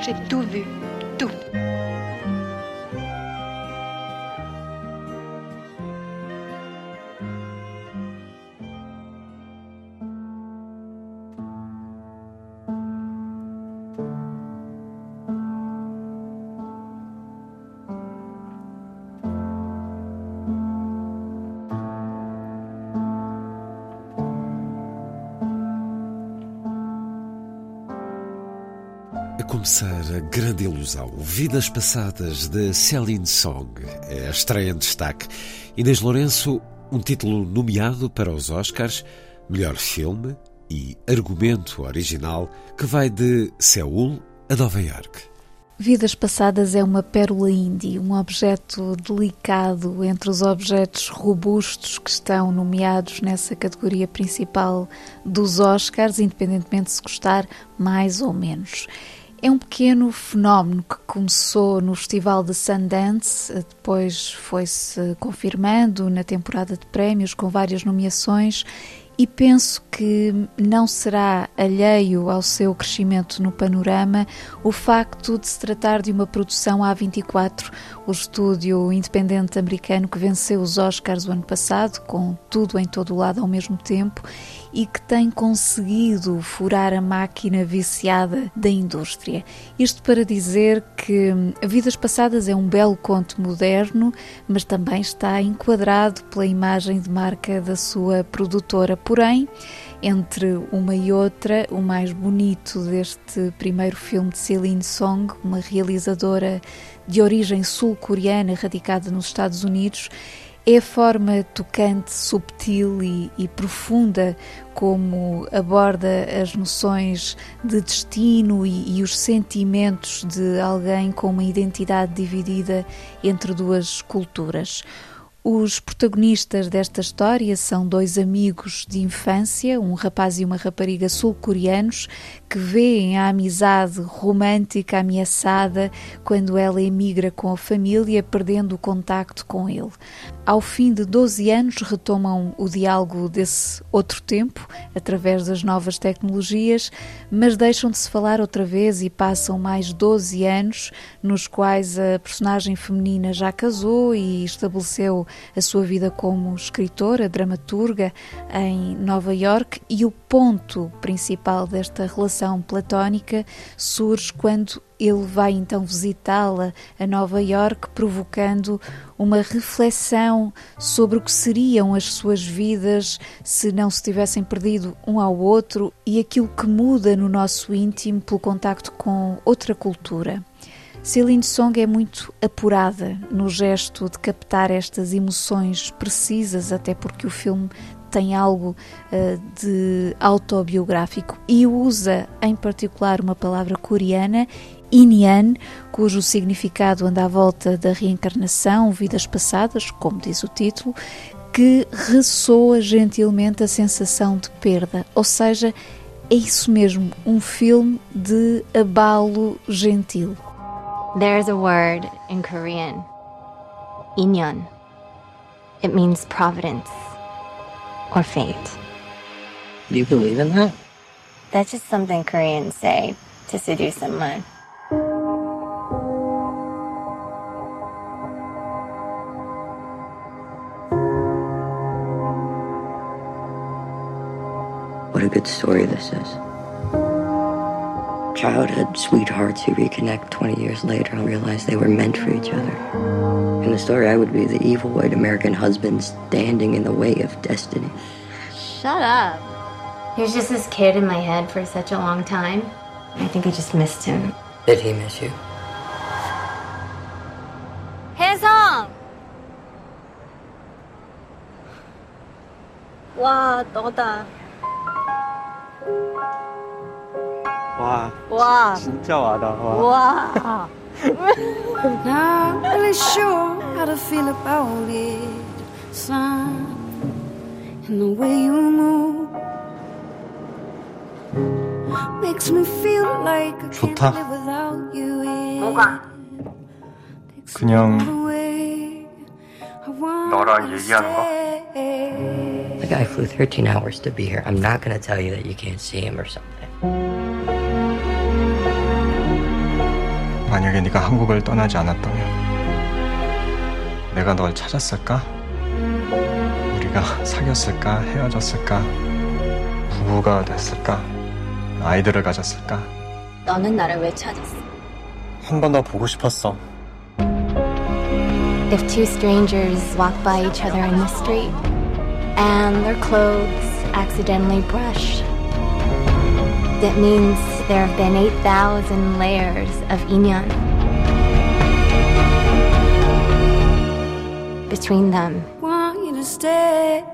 J'ai tout vu. Tout. A começar a grande ilusão, Vidas Passadas de Celine Song, é a estreia em destaque. Inês Lourenço, um título nomeado para os Oscars, melhor filme e argumento original, que vai de Seul a Nova York. Vidas Passadas é uma pérola indie, um objeto delicado entre os objetos robustos que estão nomeados nessa categoria principal dos Oscars, independentemente de se gostar mais ou menos. É um pequeno fenómeno que começou no Festival de Sundance, depois foi-se confirmando na temporada de prémios com várias nomeações e penso que não será alheio ao seu crescimento no panorama o facto de se tratar de uma produção A24, o estúdio independente americano que venceu os Oscars o ano passado, com tudo em todo o lado ao mesmo tempo, e que tem conseguido furar a máquina viciada da indústria. Isto para dizer que Vidas Passadas é um belo conto moderno, mas também está enquadrado pela imagem de marca da sua produtora. Porém, entre uma e outra, o mais bonito deste primeiro filme de Celine Song, uma realizadora de origem sul-coreana radicada nos Estados Unidos, é a forma tocante, subtil e, e, profunda como aborda as noções de destino e, e, os sentimentos de alguém com uma identidade dividida entre duas culturas. Os protagonistas desta história são dois amigos de infância, um rapaz e uma rapariga sul-coreanos, que veem a amizade romântica ameaçada quando ela emigra com a família, perdendo o contacto com ele. Ao fim de 12 anos, retomam o diálogo desse outro tempo, através das novas tecnologias, mas deixam de se falar outra vez e passam mais 12 anos, nos quais a personagem feminina já casou e estabeleceu a sua vida como escritora, dramaturga em Nova York, e o ponto principal desta relação platónica surge quando ele vai então visitá-la a Nova York, provocando uma reflexão sobre o que seriam as suas vidas se não se tivessem perdido um ao outro e aquilo que muda no nosso íntimo pelo contacto com outra cultura. Celine Song é muito apurada no gesto de captar estas emoções precisas, até porque o filme tem algo uh, de autobiográfico e usa em particular uma palavra coreana, Inyan, cujo significado anda à volta da reencarnação, vidas passadas, como diz o título, que ressoa gentilmente a sensação de perda, ou seja, é isso mesmo, um filme de abalo gentil. There's a word in Korean, inyon. It means providence or fate. Do you believe in that? That's just something Koreans say to seduce someone. What a good story this is childhood sweethearts who reconnect 20 years later and realize they were meant for each other. In the story, I would be the evil white American husband standing in the way of destiny. Shut up. He was just this kid in my head for such a long time. I think I just missed him. Did he miss you? His song. Wow, daughter. 와, 와. 진짜 와닿아. 와. Not really sure how to feel about it. Son, and the way you move makes me feel like I can't 좋다. live without you. 뭐가? 그냥 너랑 얘기하는 거? The guy flew 13 hours to be here. I'm not going to tell you that you can't see him or something. 만약에 네가 한국을 떠나지 않았다면 내가 널 찾았을까? 우리가 사귀었을까? 헤어졌을까? 부부가 됐을까? 아이들을 가졌을까? 너는 나를 왜 찾았어? 한 번 더 보고 싶었어. If two strangers walk by each other in the street and their clothes accidentally brush, that means there have been 8,000 layers of inyan between them. Want you to stay.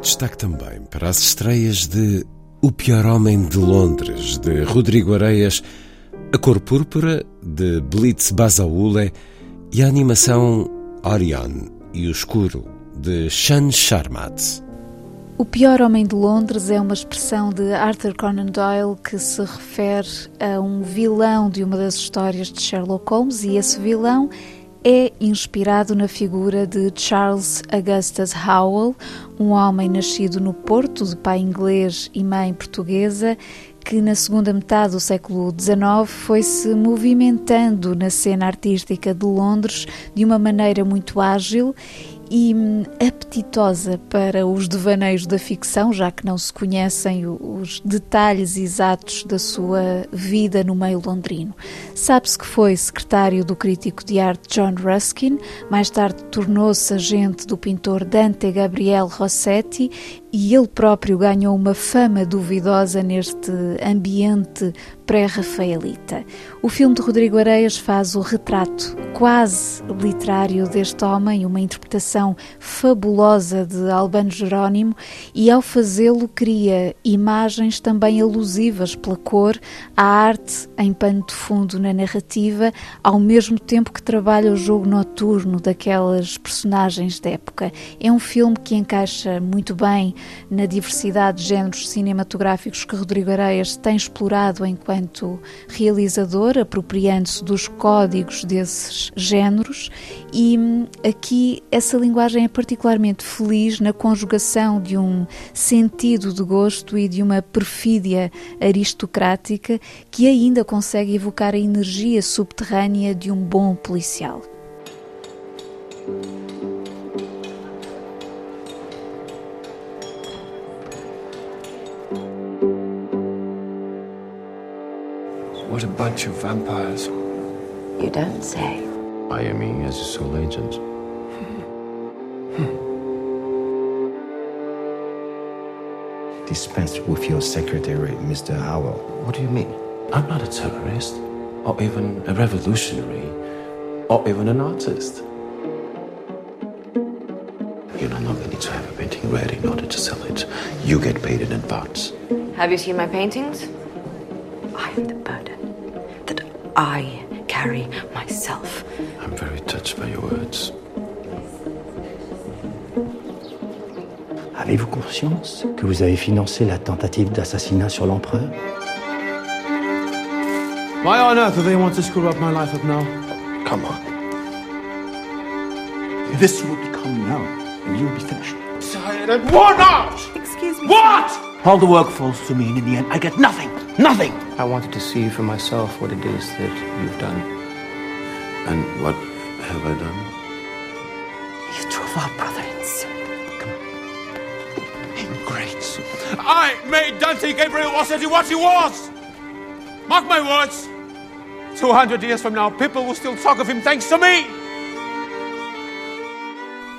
Destaque também para as estreias de O Pior Homem de Londres, de Rodrigo Areias, A Cor Púrpura, de Blitz Basaule e a animação Orion e o Escuro, de Shan Sharmat. O Pior Homem de Londres é uma expressão de Arthur Conan Doyle que se refere a um vilão de uma das histórias de Sherlock Holmes e esse vilão é inspirado na figura de Charles Augustus Howell, um homem nascido no Porto, de pai inglês e mãe portuguesa, que na segunda metade do século XIX foi-se movimentando na cena artística de Londres de uma maneira muito ágil e hum, apetitosa para os devaneios da ficção, já que não se conhecem os detalhes exatos da sua vida no meio londrino. Sabe-se que foi secretário do crítico de arte John Ruskin, mais tarde tornou-se agente do pintor Dante Gabriel Rossetti e ele próprio ganhou uma fama duvidosa neste ambiente pré-rafaelita. O filme de Rodrigo Areias faz o retrato quase literário deste homem, uma interpretação fabulosa de Albano Jerónimo, e ao fazê-lo cria imagens também alusivas pela cor à arte em pano de fundo na narrativa, ao mesmo tempo que trabalha o jogo noturno daquelas personagens da época. É um filme que encaixa muito bem na diversidade de géneros cinematográficos que Rodrigo Areias tem explorado enquanto realizador, apropriando-se dos códigos desses géneros, e hum, aqui essa linguagem é particularmente feliz na conjugação de um sentido de gosto e de uma perfídia aristocrática que ainda consegue evocar a energia subterrânea de um bom policial. What a bunch of vampires. You don't say. I am he as a sole agent. Dispense with your secretary, Mr. Howell. What do you mean? I'm not a terrorist, or even a revolutionary, or even an artist. You no longer need to have a painting ready in order to sell it. You get paid in advance. Have you seen my paintings? I am the burden that I carry myself. I'm very touched by your words. Avez-vous conscience que vous avez financé la tentative d'assassinat sur l'empereur? Why on earth do they want to screw up my life up now? Come on. This will become known, and you will be finished. Tired and worn out! Excuse me. What? All the work falls to me, and in the end, I get nothing. Nothing. I wanted to see for myself what it is that you've done. And what have I done? You drove our brother insane. Ingrates. I made Dante Gabriel Rossetti what he was! Mark my words! 200 years from now, people will still talk of him thanks to me!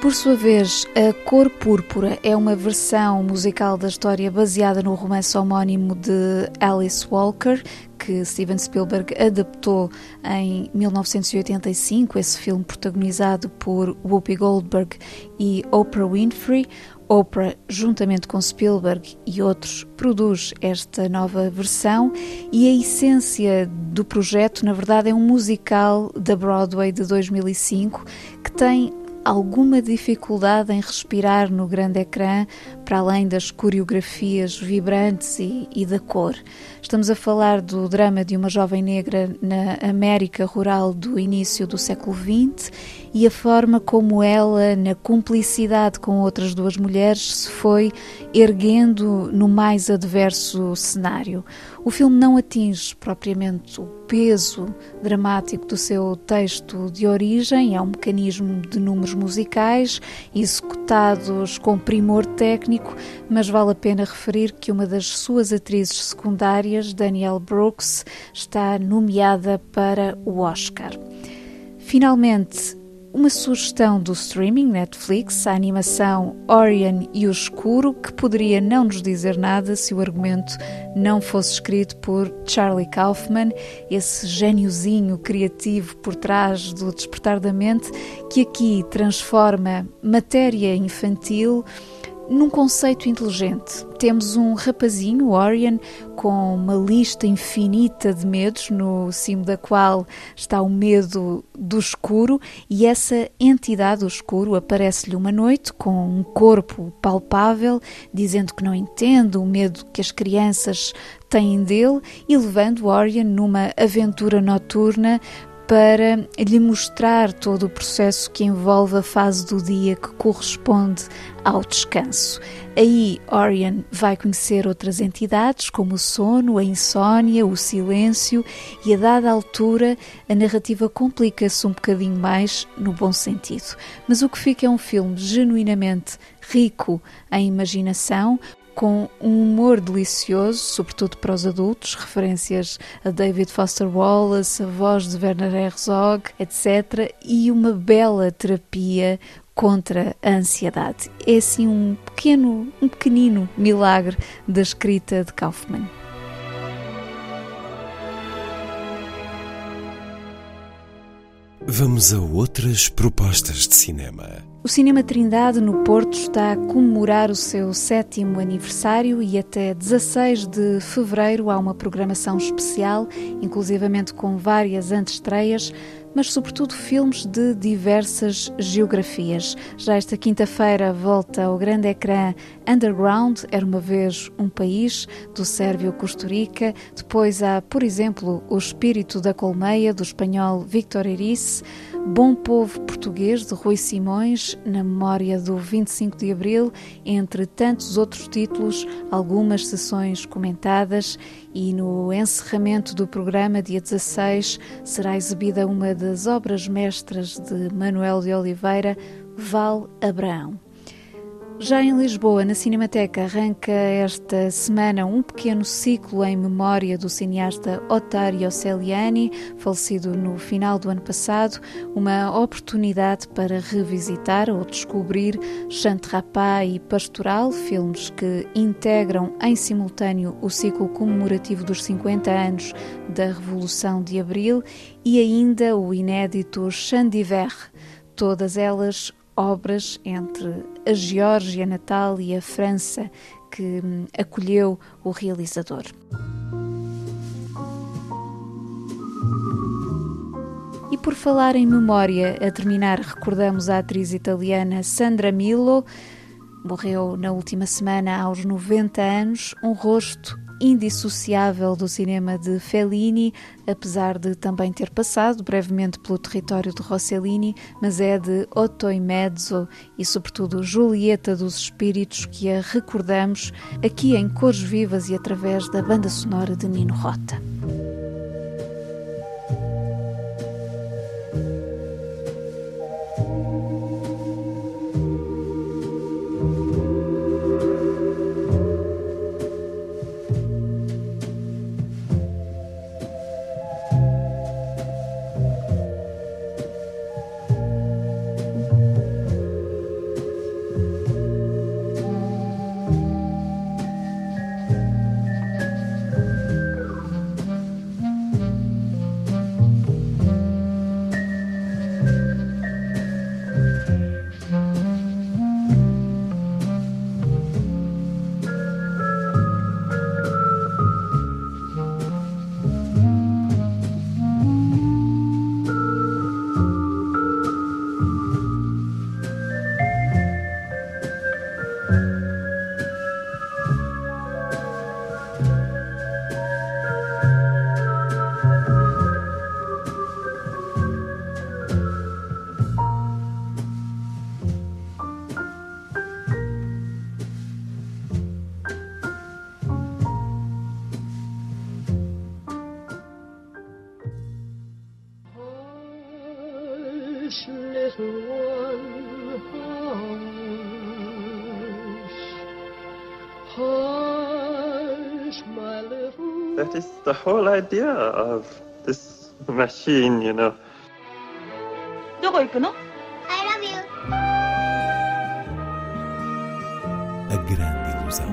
Por sua vez, A Cor Púrpura é uma versão musical da história baseada no romance homónimo de Alice Walker, que Steven Spielberg adaptou em 1985, esse filme protagonizado por Whoopi Goldberg e Oprah Winfrey. Oprah, juntamente com Spielberg e outros, produz esta nova versão e a essência do projeto, na verdade, é um musical da Broadway de 2005 que tem alguma dificuldade em respirar no grande ecrã, para além das coreografias vibrantes e, e, da cor. Estamos a falar do drama de uma jovem negra na América rural do início do século XX e a forma como ela, na cumplicidade com outras duas mulheres, se foi erguendo no mais adverso cenário. O filme não atinge propriamente o peso dramático do seu texto de origem, é um mecanismo de números musicais executados com primor técnico, mas vale a pena referir que uma das suas atrizes secundárias, Danielle Brooks, está nomeada para o Oscar. Finalmente, uma sugestão do streaming Netflix, a animação Orion e o Escuro, que poderia não nos dizer nada se o argumento não fosse escrito por Charlie Kaufman, esse gêniozinho criativo por trás do Despertar da Mente, que aqui transforma matéria infantil num conceito inteligente. Temos um rapazinho, Orion, com uma lista infinita de medos, no cimo da qual está o medo do escuro, e essa entidade, o escuro, aparece-lhe uma noite com um corpo palpável, dizendo que não entende o medo que as crianças têm dele e levando Orion numa aventura noturna para lhe mostrar todo o processo que envolve a fase do dia que corresponde ao descanso. Aí Orion vai conhecer outras entidades, como o sono, a insônia, o silêncio, e a dada altura a narrativa complica-se um bocadinho mais no bom sentido. Mas o que fica é um filme genuinamente rico em imaginação, com um humor delicioso, sobretudo para os adultos, referências a David Foster Wallace, a voz de Werner Herzog, etc., e uma bela terapia contra a ansiedade. É assim um pequeno, um pequenino milagre da escrita de Kaufman. Vamos a outras propostas de cinema. O Cinema Trindade no Porto está a comemorar o seu sétimo aniversário e até 16 de fevereiro há uma programação especial, inclusivamente com várias antestreias, mas sobretudo filmes de diversas geografias. Já esta quinta-feira volta ao grande ecrã Underground, Era uma vez um país, do Sérvio Costa Rica. Depois há, por exemplo, O Espírito da Colmeia, do espanhol Victor Erice. Bom Povo Português, de Rui Simões, na memória do 25 de Abril, entre tantos outros títulos, algumas sessões comentadas, e no encerramento do programa, dia 16, será exibida uma das obras mestras de Manuel de Oliveira, Val Abraão. Já em Lisboa, na Cinemateca, arranca esta semana um pequeno ciclo em memória do cineasta Otário Celiani, falecido no final do ano passado, uma oportunidade para revisitar ou descobrir Chantrapá e Pastoral, filmes que integram em simultâneo o ciclo comemorativo dos 50 anos da Revolução de Abril e ainda o inédito Chandiver, todas elas obras entre a Geórgia natal e a França que hum, acolheu o realizador. E por falar em memória, a terminar, recordamos a atriz italiana Sandra Milo. Morreu na última semana aos 90 anos, um rosto indissociável do cinema de Fellini, apesar de também ter passado brevemente pelo território de Rossellini, mas é de Otto e Mezzo e, sobretudo, Julieta dos Espíritos que a recordamos aqui em cores vivas e através da banda sonora de Nino Rota. that is the whole idea of this machine, you know. どこ行くの I love you. A grande ilusão.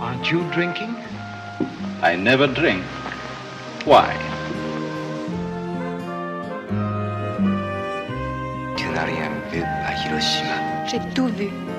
Aren't you drinking? I never drink. Why? Tu n'as rien vu à Hiroshima. J'ai tout vu. Tout.